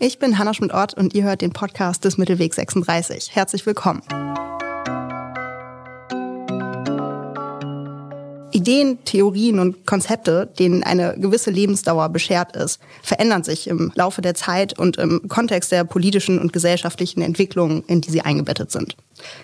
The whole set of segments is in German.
Ich bin Hanna Schmidt-Ott und ihr hört den Podcast des Mittelweg 36. Herzlich willkommen. Ideen, Theorien und Konzepte, denen eine gewisse Lebensdauer beschert ist, verändern sich im Laufe der Zeit und im Kontext der politischen und gesellschaftlichen Entwicklungen, in die sie eingebettet sind.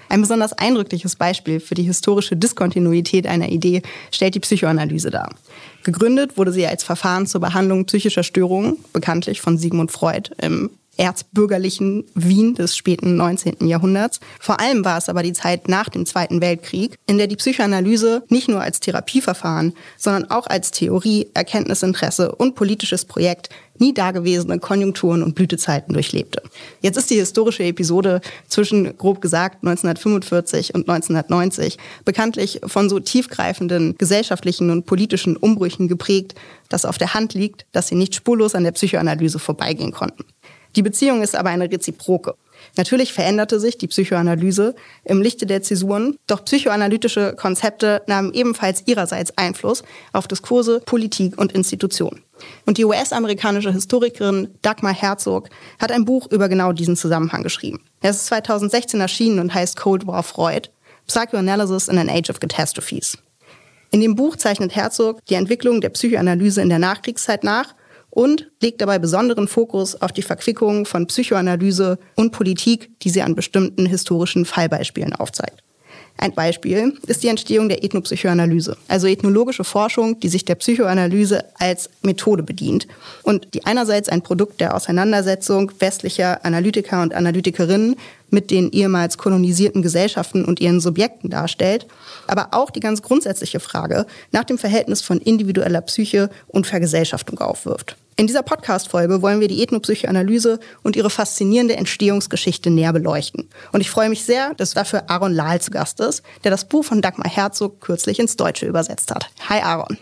Ein besonders eindrückliches Beispiel für die historische Diskontinuität einer Idee stellt die Psychoanalyse dar. Gegründet wurde sie als Verfahren zur Behandlung psychischer Störungen, bekanntlich von Sigmund Freud, im erzbürgerlichen Wien des späten 19. Jahrhunderts. Vor allem war es aber die Zeit nach dem Zweiten Weltkrieg, in der die Psychoanalyse nicht nur als Therapieverfahren, sondern auch als Theorie, Erkenntnisinteresse und politisches Projekt nie dagewesene Konjunkturen und Blütezeiten durchlebte. Jetzt ist die historische Episode zwischen, grob gesagt, 1945 und 1990 bekanntlich von so tiefgreifenden gesellschaftlichen und politischen Umbrüchen geprägt, dass auf der Hand liegt, dass sie nicht spurlos an der Psychoanalyse vorbeigehen konnten. Die Beziehung ist aber eine reziproke. Natürlich veränderte sich die Psychoanalyse im Lichte der Zäsuren, doch psychoanalytische Konzepte nahmen ebenfalls ihrerseits Einfluss auf Diskurse, Politik und Institutionen. Und die US-amerikanische Historikerin Dagmar Herzog hat ein Buch über genau diesen Zusammenhang geschrieben. Es ist 2016 erschienen und heißt Cold War Freud, Psychoanalysis in an Age of Catastrophes. In dem Buch zeichnet Herzog die Entwicklung der Psychoanalyse in der Nachkriegszeit nach und legt dabei besonderen Fokus auf die Verquickung von Psychoanalyse und Politik, die sie an bestimmten historischen Fallbeispielen aufzeigt. Ein Beispiel ist die Entstehung der Ethnopsychoanalyse, also ethnologische Forschung, die sich der Psychoanalyse als Methode bedient und die einerseits ein Produkt der Auseinandersetzung westlicher Analytiker und Analytikerinnen mit den ehemals kolonisierten Gesellschaften und ihren Subjekten darstellt, aber auch die ganz grundsätzliche Frage nach dem Verhältnis von individueller Psyche und Vergesellschaftung aufwirft. In dieser Podcast-Folge wollen wir die Ethnopsychoanalyse und ihre faszinierende Entstehungsgeschichte näher beleuchten. Und ich freue mich sehr, dass dafür Aaron Lahl zu Gast ist, der das Buch von Dagmar Herzog kürzlich ins Deutsche übersetzt hat. Hi Aaron.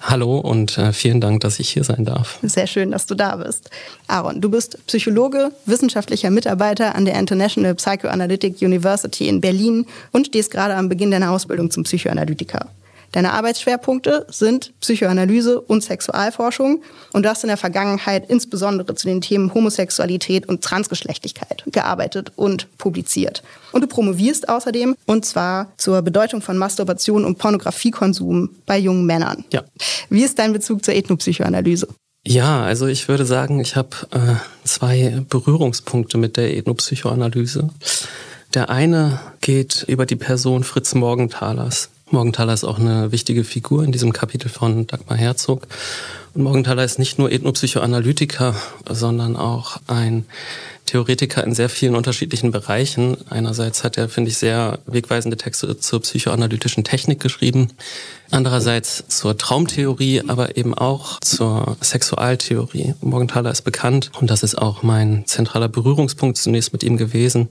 Hallo und äh, vielen Dank, dass ich hier sein darf. Sehr schön, dass du da bist. Aaron, du bist Psychologe, wissenschaftlicher Mitarbeiter an der International Psychoanalytic University in Berlin und stehst gerade am Beginn deiner Ausbildung zum Psychoanalytiker. Deine Arbeitsschwerpunkte sind Psychoanalyse und Sexualforschung und du hast in der Vergangenheit insbesondere zu den Themen Homosexualität und Transgeschlechtlichkeit gearbeitet und publiziert. Und du promovierst außerdem und zwar zur Bedeutung von Masturbation und Pornografiekonsum bei jungen Männern. Ja. Wie ist dein Bezug zur Ethnopsychoanalyse? Ja, also ich würde sagen, ich habe äh, zwei Berührungspunkte mit der Ethnopsychoanalyse. Der eine geht über die Person Fritz Morgenthalers. Morgenthaler ist auch eine wichtige Figur in diesem Kapitel von Dagmar Herzog. Und Morgenthaler ist nicht nur Ethnopsychoanalytiker, sondern auch ein Theoretiker in sehr vielen unterschiedlichen Bereichen. Einerseits hat er, finde ich, sehr wegweisende Texte zur psychoanalytischen Technik geschrieben. Andererseits zur Traumtheorie, aber eben auch zur Sexualtheorie. Morgenthaler ist bekannt und das ist auch mein zentraler Berührungspunkt zunächst mit ihm gewesen,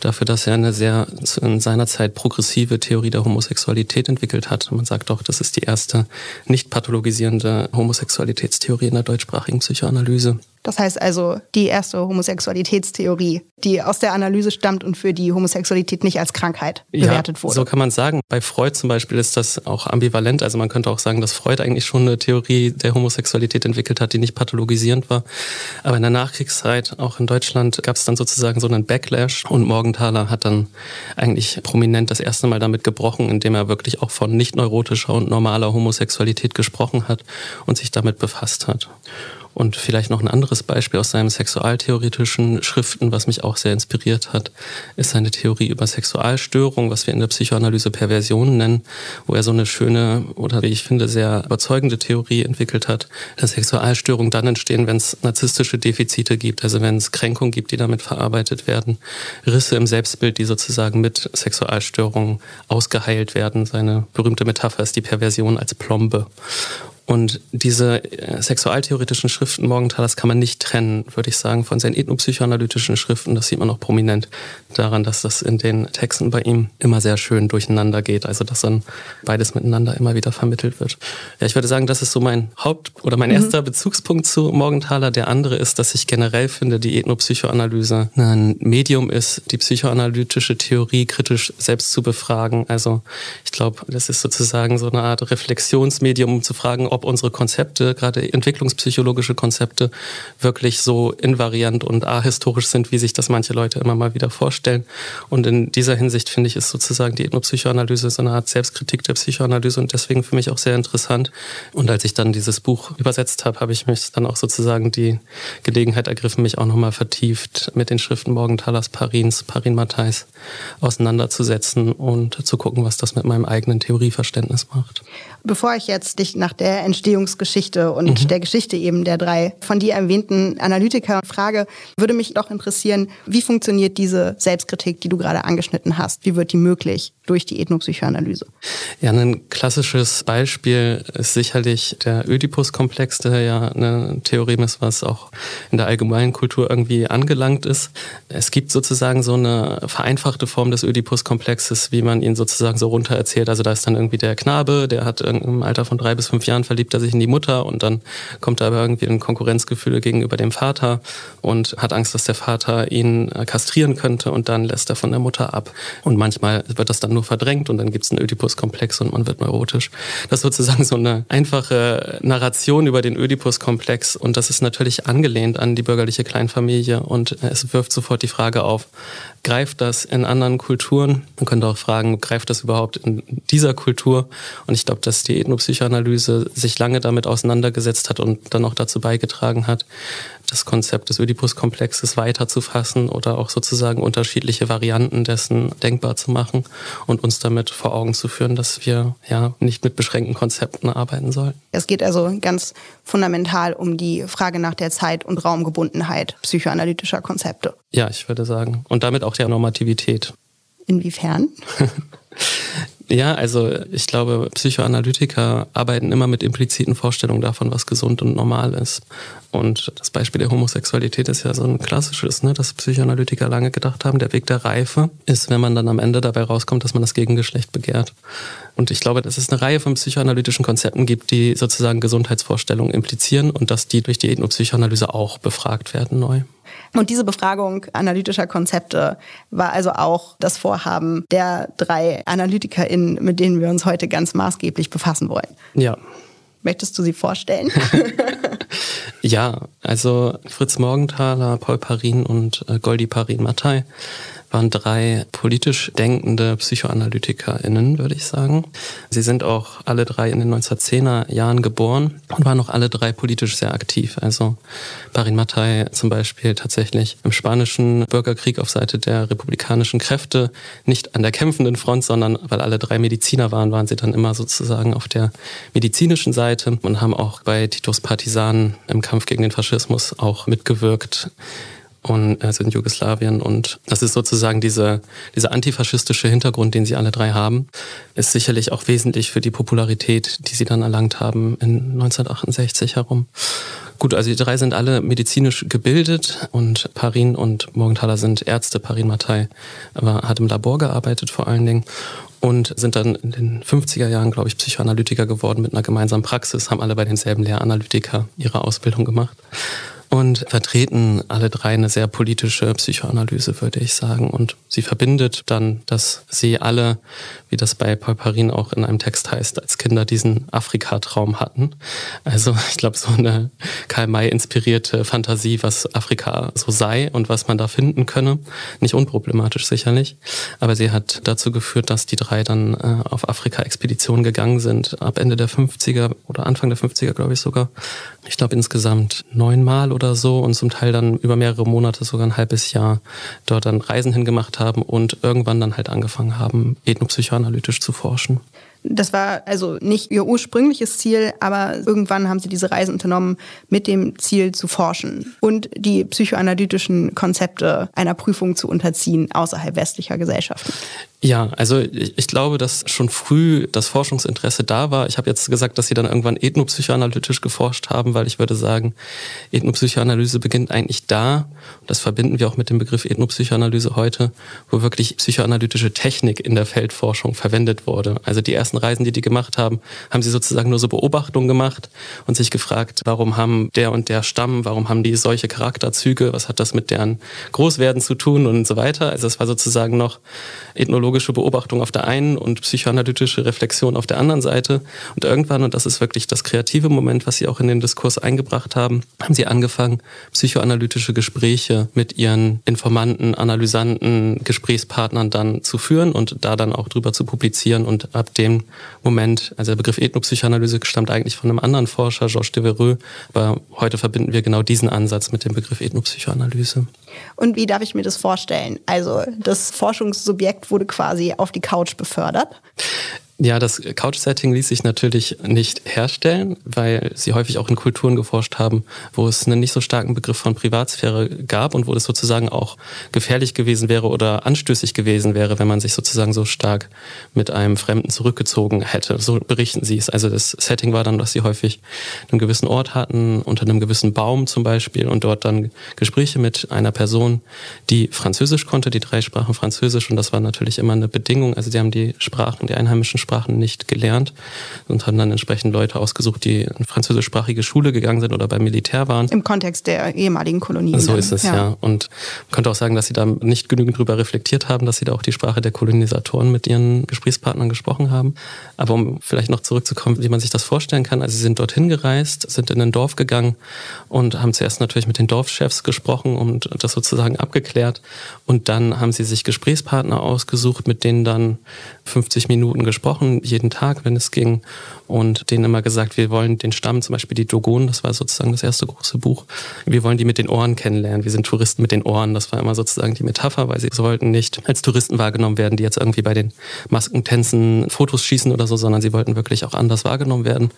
dafür, dass er eine sehr in seiner Zeit progressive Theorie der Homosexualität entwickelt hat. Man sagt auch, das ist die erste nicht pathologisierende Homosexualitätstheorie in der deutschsprachigen Psychoanalyse. Das heißt also die erste Homosexualitätstheorie, die aus der Analyse stammt und für die Homosexualität nicht als Krankheit bewertet ja, wurde. So kann man sagen. Bei Freud zum Beispiel ist das auch ambivalent. Also man könnte auch sagen, dass Freud eigentlich schon eine Theorie der Homosexualität entwickelt hat, die nicht pathologisierend war. Aber in der Nachkriegszeit, auch in Deutschland, gab es dann sozusagen so einen Backlash und Morgenthaler hat dann eigentlich prominent das erste Mal damit gebrochen, indem er wirklich auch von nicht neurotischer und normaler Homosexualität gesprochen hat und sich damit befasst hat. Und vielleicht noch ein anderes Beispiel aus seinen sexualtheoretischen Schriften, was mich auch sehr inspiriert hat, ist seine Theorie über Sexualstörung, was wir in der Psychoanalyse Perversionen nennen, wo er so eine schöne oder wie ich finde sehr überzeugende Theorie entwickelt hat, dass Sexualstörungen dann entstehen, wenn es narzisstische Defizite gibt, also wenn es Kränkungen gibt, die damit verarbeitet werden, Risse im Selbstbild, die sozusagen mit Sexualstörungen ausgeheilt werden. Seine berühmte Metapher ist die Perversion als Plombe. Und diese äh, sexualtheoretischen Schriften Morgenthalers kann man nicht trennen, würde ich sagen, von seinen ethnopsychoanalytischen Schriften. Das sieht man auch prominent daran, dass das in den Texten bei ihm immer sehr schön durcheinander geht. Also, dass dann beides miteinander immer wieder vermittelt wird. Ja, ich würde sagen, das ist so mein Haupt- oder mein mhm. erster Bezugspunkt zu Morgenthaler. Der andere ist, dass ich generell finde, die Ethnopsychoanalyse ein Medium ist, die psychoanalytische Theorie kritisch selbst zu befragen. Also, ich glaube, das ist sozusagen so eine Art Reflexionsmedium, um zu fragen, ob ob unsere Konzepte, gerade entwicklungspsychologische Konzepte, wirklich so invariant und ahistorisch sind, wie sich das manche Leute immer mal wieder vorstellen. Und in dieser Hinsicht finde ich, ist sozusagen die Ethnopsychoanalyse so eine Art Selbstkritik der Psychoanalyse und deswegen für mich auch sehr interessant. Und als ich dann dieses Buch übersetzt habe, habe ich mich dann auch sozusagen die Gelegenheit ergriffen, mich auch nochmal vertieft mit den Schriften Morgenthalers, Parins, Parin Matthijs auseinanderzusetzen und zu gucken, was das mit meinem eigenen Theorieverständnis macht. Bevor ich jetzt dich nach der Entstehungsgeschichte und mhm. der Geschichte eben der drei von dir erwähnten Analytiker frage, würde mich doch interessieren, wie funktioniert diese Selbstkritik, die du gerade angeschnitten hast? Wie wird die möglich durch die Ethnopsychoanalyse? Ja, ein klassisches Beispiel ist sicherlich der Ödipus-Komplex, der ja eine Theorie ist, was auch in der allgemeinen Kultur irgendwie angelangt ist. Es gibt sozusagen so eine vereinfachte Form des Ödipus-Komplexes, wie man ihn sozusagen so runter erzählt. Also da ist dann irgendwie der Knabe, der hat im Alter von drei bis fünf Jahren verliebt er sich in die Mutter und dann kommt er aber irgendwie in Konkurrenzgefühle gegenüber dem Vater und hat Angst, dass der Vater ihn kastrieren könnte und dann lässt er von der Mutter ab. Und manchmal wird das dann nur verdrängt und dann gibt es einen Ödipus-Komplex und man wird neurotisch. Das ist sozusagen so eine einfache Narration über den Ödipus-Komplex und das ist natürlich angelehnt an die bürgerliche Kleinfamilie und es wirft sofort die Frage auf, greift das in anderen Kulturen? Man könnte auch fragen, greift das überhaupt in dieser Kultur? Und ich glaube, dass die Ethnopsychoanalyse sich lange damit auseinandergesetzt hat und dann auch dazu beigetragen hat, das Konzept des Oedipus-Komplexes weiterzufassen oder auch sozusagen unterschiedliche Varianten dessen denkbar zu machen und uns damit vor Augen zu führen, dass wir ja nicht mit beschränkten Konzepten arbeiten sollen. Es geht also ganz fundamental um die Frage nach der Zeit- und Raumgebundenheit psychoanalytischer Konzepte. Ja, ich würde sagen. Und damit auch der Normativität. Inwiefern? Ja, also ich glaube, Psychoanalytiker arbeiten immer mit impliziten Vorstellungen davon, was gesund und normal ist. Und das Beispiel der Homosexualität ist ja so ein klassisches, ne, dass Psychoanalytiker lange gedacht haben, der Weg der Reife ist, wenn man dann am Ende dabei rauskommt, dass man das Gegengeschlecht begehrt. Und ich glaube, dass es eine Reihe von psychoanalytischen Konzepten gibt, die sozusagen Gesundheitsvorstellungen implizieren und dass die durch die Ethnopsychoanalyse auch befragt werden neu. Und diese Befragung analytischer Konzepte war also auch das Vorhaben der drei AnalytikerInnen, mit denen wir uns heute ganz maßgeblich befassen wollen. Ja. Möchtest du sie vorstellen? ja, also Fritz Morgenthaler, Paul Parin und äh, Goldi Parin Mattei waren drei politisch denkende PsychoanalytikerInnen, würde ich sagen. Sie sind auch alle drei in den 1910er Jahren geboren und waren auch alle drei politisch sehr aktiv. Also Barin Mattei zum Beispiel tatsächlich im spanischen Bürgerkrieg auf Seite der republikanischen Kräfte, nicht an der kämpfenden Front, sondern weil alle drei Mediziner waren, waren sie dann immer sozusagen auf der medizinischen Seite und haben auch bei Titos Partisanen im Kampf gegen den Faschismus auch mitgewirkt und also in Jugoslawien. Und das ist sozusagen diese, dieser antifaschistische Hintergrund, den sie alle drei haben, ist sicherlich auch wesentlich für die Popularität, die sie dann erlangt haben in 1968 herum. Gut, also die drei sind alle medizinisch gebildet und Parin und Morgenthaler sind Ärzte. Parin Mattei hat im Labor gearbeitet vor allen Dingen und sind dann in den 50er Jahren, glaube ich, Psychoanalytiker geworden mit einer gemeinsamen Praxis, haben alle bei denselben Lehranalytiker ihre Ausbildung gemacht und vertreten alle drei eine sehr politische Psychoanalyse, würde ich sagen. Und sie verbindet dann, dass sie alle, wie das bei Paul Parin auch in einem Text heißt, als Kinder diesen Afrika-Traum hatten. Also ich glaube, so eine Karl May-inspirierte Fantasie, was Afrika so sei und was man da finden könne. Nicht unproblematisch sicherlich, aber sie hat dazu geführt, dass die drei dann äh, auf Afrika-Expeditionen gegangen sind, ab Ende der 50er oder Anfang der 50er, glaube ich sogar. Ich glaube insgesamt neunmal so und zum Teil dann über mehrere Monate, sogar ein halbes Jahr dort dann Reisen hingemacht haben und irgendwann dann halt angefangen haben, ethnopsychoanalytisch zu forschen. Das war also nicht ihr ursprüngliches Ziel, aber irgendwann haben sie diese Reise unternommen mit dem Ziel zu forschen und die psychoanalytischen Konzepte einer Prüfung zu unterziehen außerhalb westlicher Gesellschaften. Ja, also ich, glaube, dass schon früh das Forschungsinteresse da war. Ich habe jetzt gesagt, dass sie dann irgendwann ethnopsychoanalytisch geforscht haben, weil ich würde sagen, Ethnopsychoanalyse beginnt eigentlich da, und das verbinden wir auch mit dem Begriff Ethnopsychoanalyse heute, wo wirklich psychoanalytische Technik in der Feldforschung verwendet wurde. Also die ersten Reisen, die die gemacht haben, haben sie sozusagen nur so Beobachtungen gemacht und sich gefragt, warum haben der und der Stamm, warum haben die solche Charakterzüge, was hat das mit deren Großwerden zu tun und so weiter. Also es war sozusagen noch ethnologisch soziologische Beobachtung auf der einen und psychoanalytische Reflexion auf der anderen Seite. Und irgendwann, und das ist wirklich das kreative Moment, was Sie auch in den Diskurs eingebracht haben, haben Sie angefangen, psychoanalytische Gespräche mit Ihren Informanten, Analysanten, Gesprächspartnern dann zu führen und da dann auch drüber zu publizieren. Und ab dem Moment, also der Begriff Ethnopsychoanalyse stammt eigentlich von einem anderen Forscher, Georges Devereux, aber heute verbinden wir genau diesen Ansatz mit dem Begriff Ethnopsychoanalyse. Und wie darf ich mir das vorstellen? Also das Forschungssubjekt wurde quasi auf die Couch befördert. Ja, das Couch-Setting ließ sich natürlich nicht herstellen, weil sie häufig auch in Kulturen geforscht haben, wo es einen nicht so starken Begriff von Privatsphäre gab und wo es sozusagen auch gefährlich gewesen wäre oder anstößig gewesen wäre, wenn man sich sozusagen so stark mit einem Fremden zurückgezogen hätte. So berichten sie es. Also das Setting war dann, dass sie häufig einen gewissen Ort hatten, unter einem gewissen Baum zum Beispiel und dort dann Gespräche mit einer Person, die Französisch konnte, die drei Sprachen Französisch und das war natürlich immer eine Bedingung. Also sie haben die Sprachen, die einheimischen Sprachen Sprachen nicht gelernt und haben dann entsprechend Leute ausgesucht, die in französischsprachige Schule gegangen sind oder beim Militär waren. Im Kontext der ehemaligen Kolonien. So ist es, ja. ja. Und man könnte auch sagen, dass sie da nicht genügend drüber reflektiert haben, dass sie da auch die Sprache der Kolonisatoren mit ihren Gesprächspartnern gesprochen haben. Aber um vielleicht noch zurückzukommen, wie man sich das vorstellen kann, also sie sind dorthin gereist, sind in ein Dorf gegangen und haben zuerst natürlich mit den Dorfchefs gesprochen und das sozusagen abgeklärt. Und dann haben sie sich Gesprächspartner ausgesucht, mit denen dann 50 Minuten gesprochen, jeden Tag, wenn es ging. Und denen immer gesagt, wir wollen den Stamm, zum Beispiel die Dogon, das war sozusagen das erste große Buch. Wir wollen die mit den Ohren kennenlernen. Wir sind Touristen mit den Ohren. Das war immer sozusagen die Metapher, weil sie sollten nicht als Touristen wahrgenommen werden, die jetzt irgendwie bei den Maskentänzen Fotos schießen oder so, sondern sie wollten wirklich auch anders wahrgenommen werden.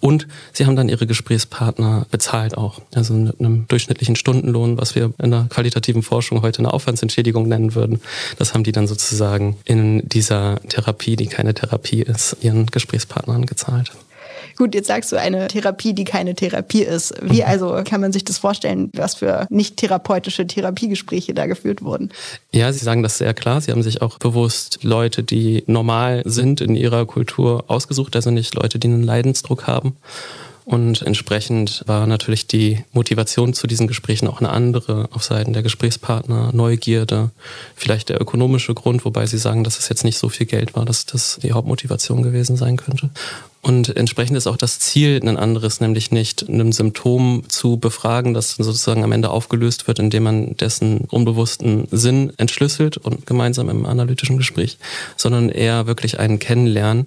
Und sie haben dann ihre Gesprächspartner bezahlt auch. Also mit einem durchschnittlichen Stundenlohn, was wir in der qualitativen Forschung heute eine Aufwandsentschädigung nennen würden. Das haben die dann sozusagen in dieser Therapie, die keine Therapie ist, ihren Gesprächspartnern gezahlt. Gut, jetzt sagst du eine Therapie, die keine Therapie ist. Wie mhm. also kann man sich das vorstellen, was für nicht therapeutische Therapiegespräche da geführt wurden? Ja, Sie sagen das sehr klar. Sie haben sich auch bewusst Leute, die normal sind in ihrer Kultur ausgesucht, also nicht Leute, die einen Leidensdruck haben. Und entsprechend war natürlich die Motivation zu diesen Gesprächen auch eine andere auf Seiten der Gesprächspartner, Neugierde, vielleicht der ökonomische Grund, wobei sie sagen, dass es jetzt nicht so viel Geld war, dass das die Hauptmotivation gewesen sein könnte. Und entsprechend ist auch das Ziel ein anderes, nämlich nicht einem Symptom zu befragen, das sozusagen am Ende aufgelöst wird, indem man dessen unbewussten Sinn entschlüsselt und gemeinsam im analytischen Gespräch, sondern eher wirklich einen kennenlernen.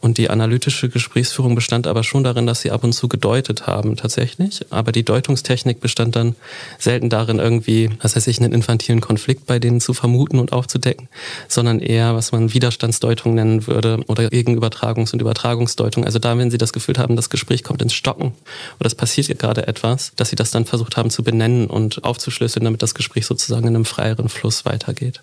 Und die analytische Gesprächsführung bestand aber schon darin, dass sie ab und zu gedeutet haben tatsächlich. Aber die Deutungstechnik bestand dann selten darin, irgendwie, was heißt ich, einen infantilen Konflikt bei denen zu vermuten und aufzudecken, sondern eher, was man Widerstandsdeutung nennen würde oder Gegenübertragungs- und Übertragungsdeutung Andeutung. Also da, wenn Sie das Gefühl haben, das Gespräch kommt ins Stocken oder es passiert gerade etwas, dass Sie das dann versucht haben zu benennen und aufzuschlüsseln, damit das Gespräch sozusagen in einem freieren Fluss weitergeht.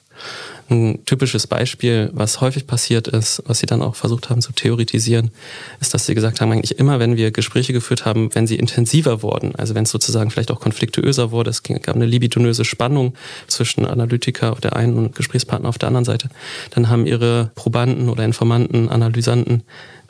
Ein typisches Beispiel, was häufig passiert ist, was sie dann auch versucht haben zu theoretisieren, ist, dass sie gesagt haben, eigentlich immer, wenn wir Gespräche geführt haben, wenn sie intensiver wurden, also wenn es sozusagen vielleicht auch konfliktuöser wurde, es gab eine libidonöse Spannung zwischen Analytiker auf der einen und Gesprächspartner auf der anderen Seite, dann haben ihre Probanden oder Informanten, Analysanten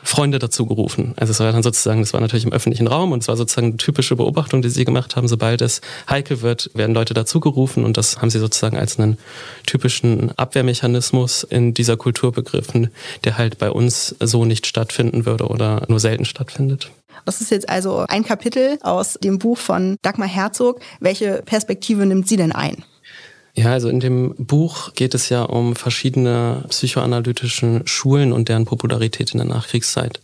Freunde dazu gerufen. Also es war dann sozusagen, das war natürlich im öffentlichen Raum und es war sozusagen eine typische Beobachtung, die sie gemacht haben. Sobald es heikel wird, werden Leute dazu gerufen und das haben sie sozusagen als einen typischen Abwehrmechanismus in dieser Kultur begriffen, der halt bei uns so nicht stattfinden würde oder nur selten stattfindet. Das ist jetzt also ein Kapitel aus dem Buch von Dagmar Herzog. Welche Perspektive nimmt sie denn ein? Ja, also in dem Buch geht es ja um verschiedene psychoanalytische Schulen und deren Popularität in der Nachkriegszeit.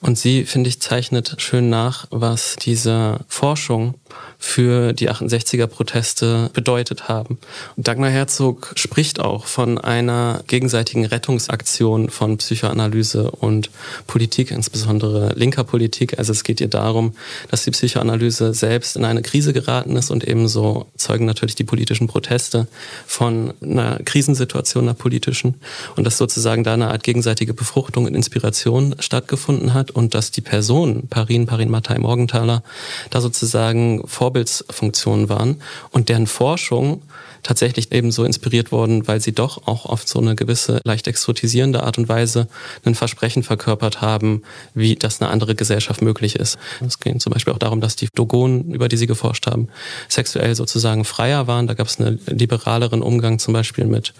Und sie, finde ich, zeichnet schön nach, was diese Forschung für die 68er Proteste bedeutet haben. Und Dagmar Herzog spricht auch von einer gegenseitigen Rettungsaktion von Psychoanalyse und Politik, insbesondere linker Politik. Also es geht ihr darum, dass die Psychoanalyse selbst in eine Krise geraten ist und ebenso zeugen natürlich die politischen Proteste von einer Krisensituation, einer politischen und dass sozusagen da eine Art gegenseitige Befruchtung und Inspiration stattgefunden hat und dass die Person, Parin, Parin Mattei Morgenthaler, da sozusagen Vorbildsfunktionen waren und deren Forschung tatsächlich eben so inspiriert worden, weil sie doch auch auf so eine gewisse leicht exotisierende Art und Weise ein Versprechen verkörpert haben, wie das eine andere Gesellschaft möglich ist. Es ging zum Beispiel auch darum, dass die Dogonen, über die sie geforscht haben, sexuell sozusagen freier waren. Da gab es einen liberaleren Umgang zum Beispiel mit,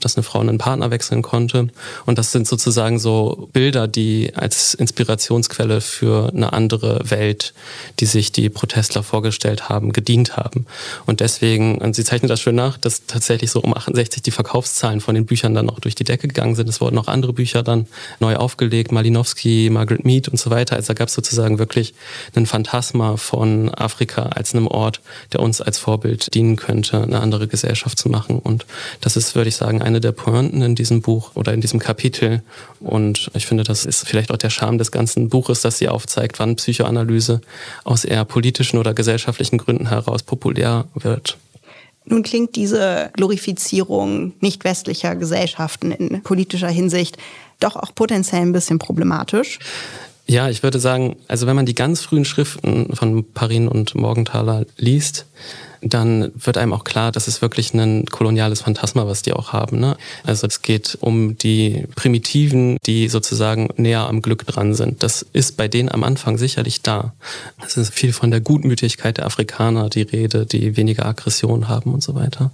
dass eine Frau einen Partner wechseln konnte. Und das sind sozusagen so Bilder, die als Inspirationsquelle für eine andere Welt, die sich die Protestler vorgestellt haben, gedient haben. Und deswegen, und sie zeichnet das schön nach, nach, dass tatsächlich so um 68 die Verkaufszahlen von den Büchern dann auch durch die Decke gegangen sind. Es wurden auch andere Bücher dann neu aufgelegt, Malinowski, Margaret Mead und so weiter. Also da gab es sozusagen wirklich ein Phantasma von Afrika als einem Ort, der uns als Vorbild dienen könnte, eine andere Gesellschaft zu machen. Und das ist, würde ich sagen, eine der Pointen in diesem Buch oder in diesem Kapitel. Und ich finde, das ist vielleicht auch der Charme des ganzen Buches, dass sie aufzeigt, wann Psychoanalyse aus eher politischen oder gesellschaftlichen Gründen heraus populär wird. Nun klingt diese Glorifizierung nicht westlicher Gesellschaften in politischer Hinsicht doch auch potenziell ein bisschen problematisch. Ja, ich würde sagen, also wenn man die ganz frühen Schriften von Parin und Morgenthaler liest, dann wird einem auch klar, dass es wirklich ein koloniales Phantasma, was die auch haben. Ne? Also es geht um die Primitiven, die sozusagen näher am Glück dran sind. Das ist bei denen am Anfang sicherlich da. Es ist viel von der Gutmütigkeit der Afrikaner die Rede, die weniger Aggression haben und so weiter.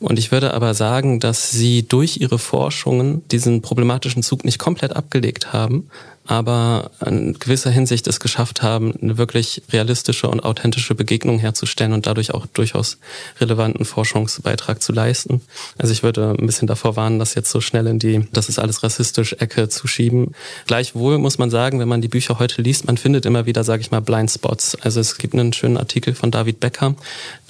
Und ich würde aber sagen, dass sie durch ihre Forschungen diesen problematischen Zug nicht komplett abgelegt haben, aber in gewisser Hinsicht es geschafft haben, eine wirklich realistische und authentische Begegnung herzustellen und dadurch auch durchaus relevanten Forschungsbeitrag zu leisten. Also ich würde ein bisschen davor warnen, das jetzt so schnell in die, das ist alles rassistisch Ecke zu schieben. Gleichwohl muss man sagen, wenn man die Bücher heute liest, man findet immer wieder, sage ich mal, Blindspots. Also es gibt einen schönen Artikel von David Becker,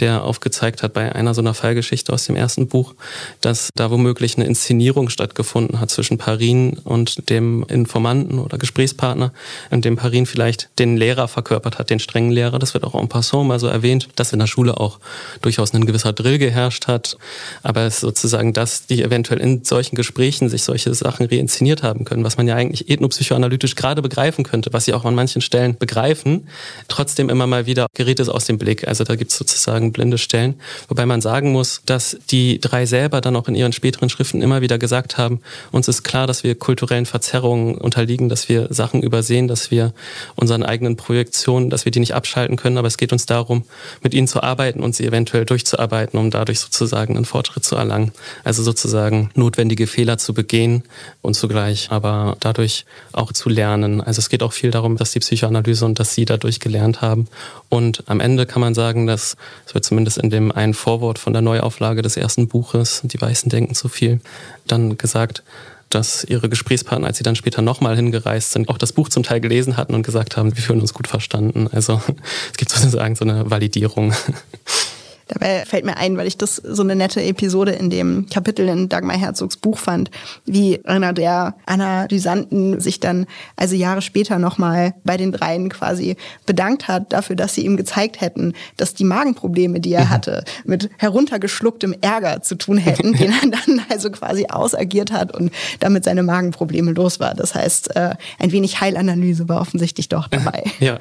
der aufgezeigt hat bei einer so einer Fallgeschichte aus dem ersten Buch, dass da womöglich eine Inszenierung stattgefunden hat zwischen Parin und dem Informanten oder Gesprächspartner, in dem Parin vielleicht den Lehrer verkörpert hat, den strengen Lehrer. Das wird auch en passant mal so erwähnt, dass in der Schule auch durchaus ein gewisser Drill geherrscht hat. Aber es ist sozusagen, dass die eventuell in solchen Gesprächen sich solche Sachen reinszeniert haben können, was man ja eigentlich ethnopsychoanalytisch gerade begreifen könnte, was sie auch an manchen Stellen begreifen, trotzdem immer mal wieder gerät es aus dem Blick. Also da gibt es sozusagen blinde Stellen. Wobei man sagen muss, dass die drei selber dann auch in ihren späteren Schriften immer wieder gesagt haben, uns ist klar, dass wir kulturellen Verzerrungen unterliegen, dass wir wir Sachen übersehen, dass wir unseren eigenen Projektionen, dass wir die nicht abschalten können, aber es geht uns darum, mit ihnen zu arbeiten und sie eventuell durchzuarbeiten, um dadurch sozusagen einen Fortschritt zu erlangen. Also sozusagen notwendige Fehler zu begehen und zugleich aber dadurch auch zu lernen. Also es geht auch viel darum, dass die Psychoanalyse und dass sie dadurch gelernt haben. Und am Ende kann man sagen, dass, es wird zumindest in dem einen Vorwort von der Neuauflage des ersten Buches, Die Weißen denken zu viel, dann gesagt, dass ihre Gesprächspartner, als sie dann später nochmal hingereist sind, auch das Buch zum Teil gelesen hatten und gesagt haben, wir fühlen uns gut verstanden. Also es gibt sozusagen so eine Validierung. Dabei fällt mir ein, weil ich das so eine nette Episode in dem Kapitel in Dagmar Herzogs Buch fand, wie einer der Analysanten sich dann also Jahre später nochmal bei den dreien quasi bedankt hat dafür, dass sie ihm gezeigt hätten, dass die Magenprobleme, die er mhm. hatte, mit heruntergeschlucktem Ärger zu tun hätten, den er dann also quasi ausagiert hat und damit seine Magenprobleme los war. Das heißt, äh, ein wenig Heilanalyse war offensichtlich doch dabei. Ja.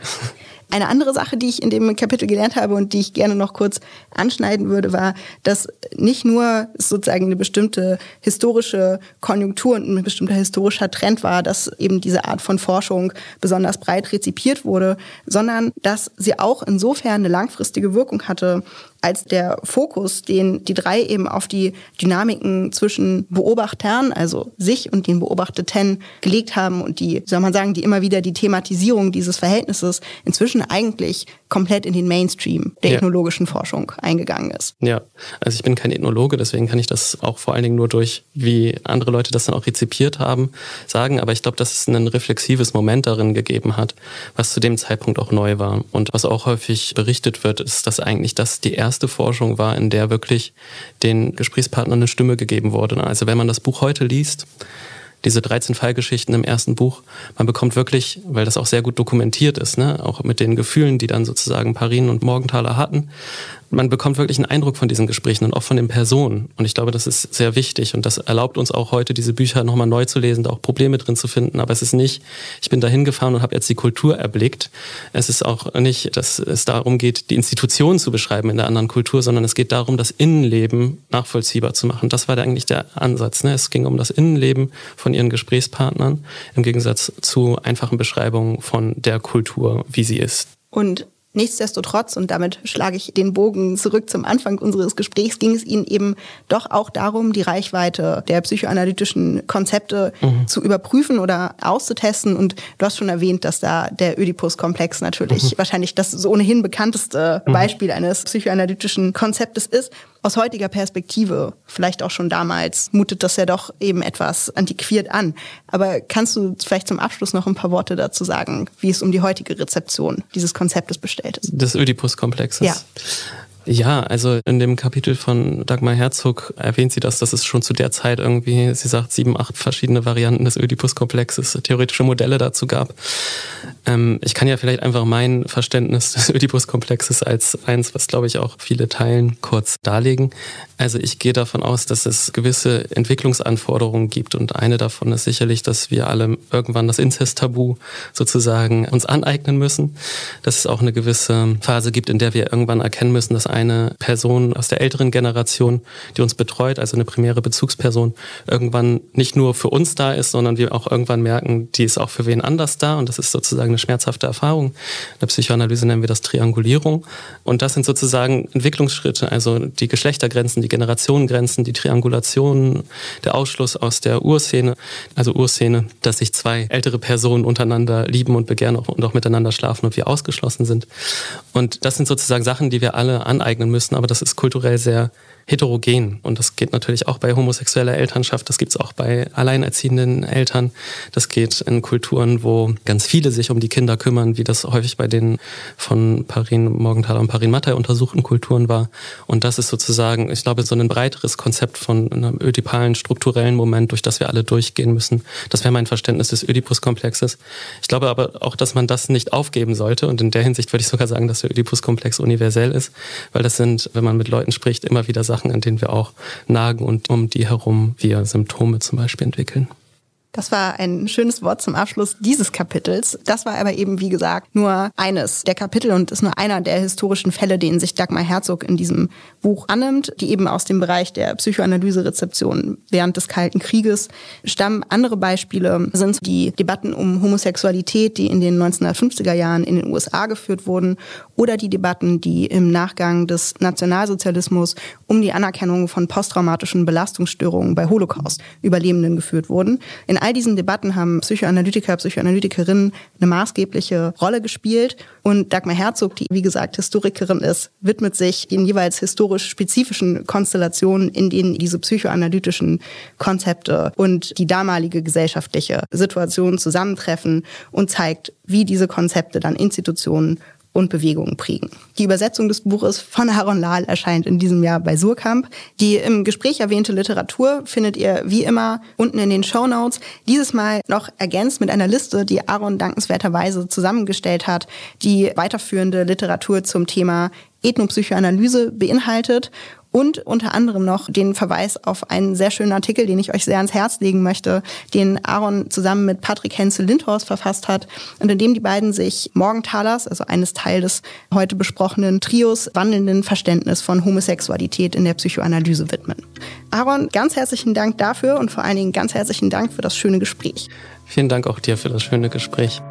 Eine andere Sache, die ich in dem Kapitel gelernt habe und die ich gerne noch kurz anschneiden würde, war, dass nicht nur sozusagen eine bestimmte historische Konjunktur und ein bestimmter historischer Trend war, dass eben diese Art von Forschung besonders breit rezipiert wurde, sondern dass sie auch insofern eine langfristige Wirkung hatte, als der Fokus, den die drei eben auf die Dynamiken zwischen Beobachtern, also sich und den Beobachteten gelegt haben und die, soll man sagen, die immer wieder die Thematisierung dieses Verhältnisses inzwischen eigentlich komplett in den Mainstream der ja. ethnologischen Forschung eingegangen ist. Ja, also ich bin kein Ethnologe, deswegen kann ich das auch vor allen Dingen nur durch, wie andere Leute das dann auch rezipiert haben, sagen. Aber ich glaube, dass es ein reflexives Moment darin gegeben hat, was zu dem Zeitpunkt auch neu war. Und was auch häufig berichtet wird, ist, dass eigentlich das die erste erste Forschung war, in der wirklich den Gesprächspartnern eine Stimme gegeben wurde. Also wenn man das Buch heute liest, diese 13 Fallgeschichten im ersten Buch, man bekommt wirklich, weil das auch sehr gut dokumentiert ist, ne, auch mit den Gefühlen, die dann sozusagen Parin und Morgenthaler hatten, man bekommt wirklich einen Eindruck von diesen Gesprächen und auch von den Personen. Und ich glaube, das ist sehr wichtig und das erlaubt uns auch heute, diese Bücher nochmal neu zu lesen, da auch Probleme drin zu finden. Aber es ist nicht, ich bin da hingefahren und habe jetzt die Kultur erblickt. Es ist auch nicht, dass es darum geht, die Institutionen zu beschreiben in der anderen Kultur, sondern es geht darum, das Innenleben nachvollziehbar zu machen. Das war eigentlich der Ansatz. Ne? Es ging um das Innenleben von ihren Gesprächspartnern im Gegensatz zu einfachen Beschreibungen von der Kultur, wie sie ist. Und Nichtsdestotrotz, und damit schlage ich den Bogen zurück zum Anfang unseres Gesprächs, ging es Ihnen eben doch auch darum, die Reichweite der psychoanalytischen Konzepte mhm. zu überprüfen oder auszutesten. Und du hast schon erwähnt, dass da der Oedipus-Komplex natürlich mhm. wahrscheinlich das so ohnehin bekannteste mhm. Beispiel eines psychoanalytischen Konzeptes ist aus heutiger Perspektive, vielleicht auch schon damals, mutet das ja doch eben etwas antiquiert an. Aber kannst du vielleicht zum Abschluss noch ein paar Worte dazu sagen, wie es um die heutige Rezeption dieses Konzeptes bestellt ist? Des Oedipus-Komplexes. Ja. Ja, also in dem Kapitel von Dagmar Herzog erwähnt sie das, dass es schon zu der Zeit irgendwie, sie sagt, sieben, acht verschiedene Varianten des Oedipus-Komplexes, theoretische Modelle dazu gab. Ähm, ich kann ja vielleicht einfach mein Verständnis des Oedipus-Komplexes als eins, was glaube ich auch viele teilen, kurz darlegen. Also ich gehe davon aus, dass es gewisse Entwicklungsanforderungen gibt und eine davon ist sicherlich, dass wir alle irgendwann das Inzest-Tabu sozusagen uns aneignen müssen. Dass es auch eine gewisse Phase gibt, in der wir irgendwann erkennen müssen, dass eine Person aus der älteren Generation, die uns betreut, also eine primäre Bezugsperson, irgendwann nicht nur für uns da ist, sondern wir auch irgendwann merken, die ist auch für wen anders da und das ist sozusagen eine schmerzhafte Erfahrung. In der Psychoanalyse nennen wir das Triangulierung und das sind sozusagen Entwicklungsschritte, also die Geschlechtergrenzen, die Generationengrenzen, die Triangulation, der Ausschluss aus der Urszene, also Urszene, dass sich zwei ältere Personen untereinander lieben und begehren und auch miteinander schlafen und wir ausgeschlossen sind. Und das sind sozusagen Sachen, die wir alle aneignen müssen, aber das ist kulturell sehr heterogen. Und das geht natürlich auch bei homosexueller Elternschaft, das gibt es auch bei alleinerziehenden Eltern. Das geht in Kulturen, wo ganz viele sich um die Kinder kümmern, wie das häufig bei den von Parin Morgenthaler und Parin Mattei untersuchten Kulturen war. Und das ist sozusagen, ich glaube, so ein breiteres Konzept von einem ödipalen, strukturellen Moment, durch das wir alle durchgehen müssen. Das wäre mein Verständnis des Ödipus-Komplexes. Ich glaube aber auch, dass man das nicht aufgeben sollte. Und in der Hinsicht würde ich sogar sagen, dass der Ödipus-Komplex universell ist, weil das sind, wenn man mit Leuten spricht, immer wieder Sachen, Sachen, an denen wir auch nagen und um die herum wir Symptome zum Beispiel entwickeln. Das war ein schönes Wort zum Abschluss dieses Kapitels. Das war aber eben, wie gesagt, nur eines der Kapitel und ist nur einer der historischen Fälle, denen sich Dagmar Herzog in diesem Buch annimmt, die eben aus dem Bereich der Psychoanalyse-Rezeption während des Kalten Krieges stammen. Andere Beispiele sind die Debatten um Homosexualität, die in den 1950er Jahren in den USA geführt wurden, oder die Debatten, die im Nachgang des Nationalsozialismus um die Anerkennung von posttraumatischen Belastungsstörungen bei Holocaust-Überlebenden geführt wurden. In all diesen Debatten haben Psychoanalytiker, Psychoanalytikerinnen eine maßgebliche Rolle gespielt. Und Dagmar Herzog, die wie gesagt Historikerin ist, widmet sich den jeweils historisch spezifischen Konstellationen, in denen diese psychoanalytischen Konzepte und die damalige gesellschaftliche Situation zusammentreffen und zeigt, wie diese Konzepte dann Institutionen und Bewegungen prägen. Die Übersetzung des Buches von Aaron Lahl erscheint in diesem Jahr bei Surkamp. Die im Gespräch erwähnte Literatur findet ihr wie immer unten in den Show Notes. Dieses Mal noch ergänzt mit einer Liste, die Aaron dankenswerterweise zusammengestellt hat, die weiterführende Literatur zum Thema Ethnopsychoanalyse beinhaltet und unter anderem noch den Verweis auf einen sehr schönen Artikel, den ich euch sehr ans Herz legen möchte, den Aaron zusammen mit Patrick Henzel-Lindhorst verfasst hat und in dem die beiden sich Morgenthalers, also eines Teil des heute besprochenen Trios, wandelnden Verständnis von Homosexualität in der Psychoanalyse widmen. Aaron, ganz herzlichen Dank dafür und vor allen Dingen ganz herzlichen Dank für das schöne Gespräch. Vielen Dank auch dir für das schöne Gespräch.